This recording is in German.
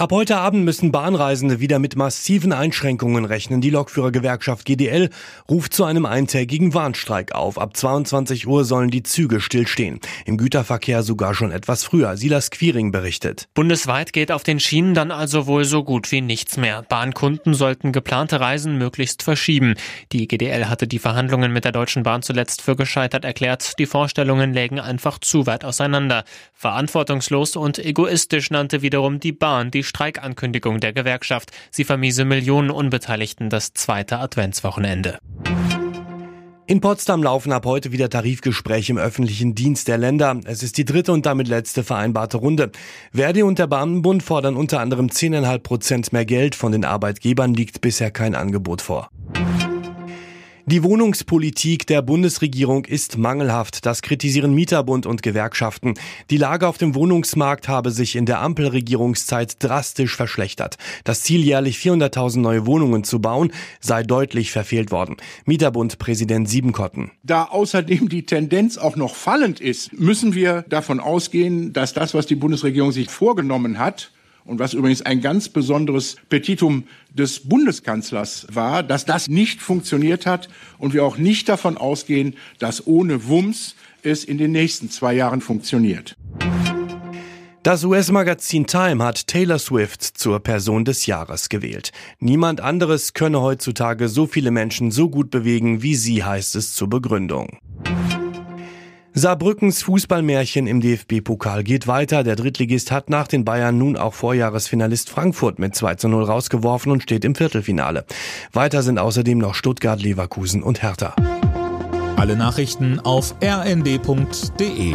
Ab heute Abend müssen Bahnreisende wieder mit massiven Einschränkungen rechnen. Die Lokführergewerkschaft GDL ruft zu einem eintägigen Warnstreik auf. Ab 22 Uhr sollen die Züge stillstehen. Im Güterverkehr sogar schon etwas früher. Silas Quiring berichtet. Bundesweit geht auf den Schienen dann also wohl so gut wie nichts mehr. Bahnkunden sollten geplante Reisen möglichst verschieben. Die GDL hatte die Verhandlungen mit der Deutschen Bahn zuletzt für gescheitert erklärt. Die Vorstellungen lägen einfach zu weit auseinander. Verantwortungslos und egoistisch nannte wiederum die Bahn die Streikankündigung der Gewerkschaft. Sie vermiese Millionen Unbeteiligten das zweite Adventswochenende. In Potsdam laufen ab heute wieder Tarifgespräche im öffentlichen Dienst der Länder. Es ist die dritte und damit letzte vereinbarte Runde. Verdi und der Beamtenbund fordern unter anderem 10,5 Prozent mehr Geld. Von den Arbeitgebern liegt bisher kein Angebot vor. Die Wohnungspolitik der Bundesregierung ist mangelhaft. Das kritisieren Mieterbund und Gewerkschaften. Die Lage auf dem Wohnungsmarkt habe sich in der Ampelregierungszeit drastisch verschlechtert. Das Ziel, jährlich 400.000 neue Wohnungen zu bauen, sei deutlich verfehlt worden. Mieterbund-Präsident Siebenkotten. Da außerdem die Tendenz auch noch fallend ist, müssen wir davon ausgehen, dass das, was die Bundesregierung sich vorgenommen hat, und was übrigens ein ganz besonderes Petitum des Bundeskanzlers war, dass das nicht funktioniert hat und wir auch nicht davon ausgehen, dass ohne Wumms es in den nächsten zwei Jahren funktioniert. Das US-Magazin Time hat Taylor Swift zur Person des Jahres gewählt. Niemand anderes könne heutzutage so viele Menschen so gut bewegen wie sie, heißt es zur Begründung. Saarbrückens Fußballmärchen im DFB-Pokal geht weiter. Der Drittligist hat nach den Bayern nun auch Vorjahresfinalist Frankfurt mit 2 zu 0 rausgeworfen und steht im Viertelfinale. Weiter sind außerdem noch Stuttgart, Leverkusen und Hertha. Alle Nachrichten auf rnd.de